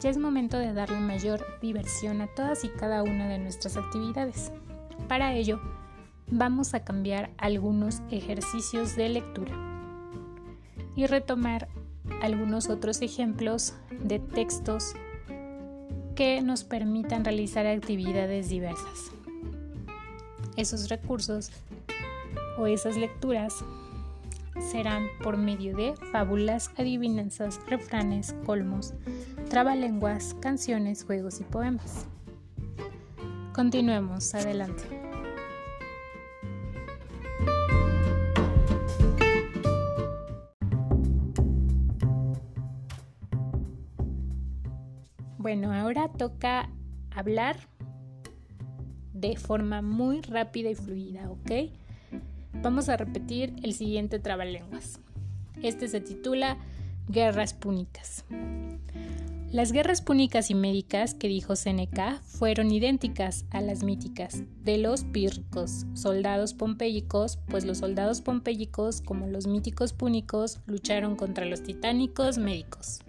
ya es momento de darle mayor diversión a todas y cada una de nuestras actividades. Para ello, vamos a cambiar algunos ejercicios de lectura y retomar algunos otros ejemplos de textos que nos permitan realizar actividades diversas. Esos recursos o esas lecturas serán por medio de fábulas, adivinanzas, refranes, colmos, trabalenguas, canciones, juegos y poemas. Continuemos, adelante. Bueno, ahora toca hablar de forma muy rápida y fluida, ¿ok? Vamos a repetir el siguiente trabalenguas. Este se titula Guerras Púnicas. Las guerras púnicas y médicas que dijo Seneca fueron idénticas a las míticas de los pírricos, soldados pompeyicos, pues los soldados pompeyicos, como los míticos púnicos, lucharon contra los titánicos médicos.